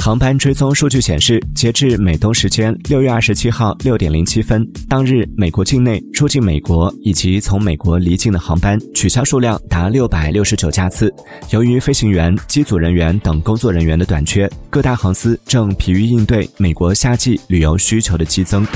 航班追踪数据显示，截至美东时间六月二十七号六点零七分，当日美国境内出境美国以及从美国离境的航班取消数量达六百六十九架次。由于飞行员、机组人员等工作人员的短缺，各大航司正疲于应对美国夏季旅游需求的激增。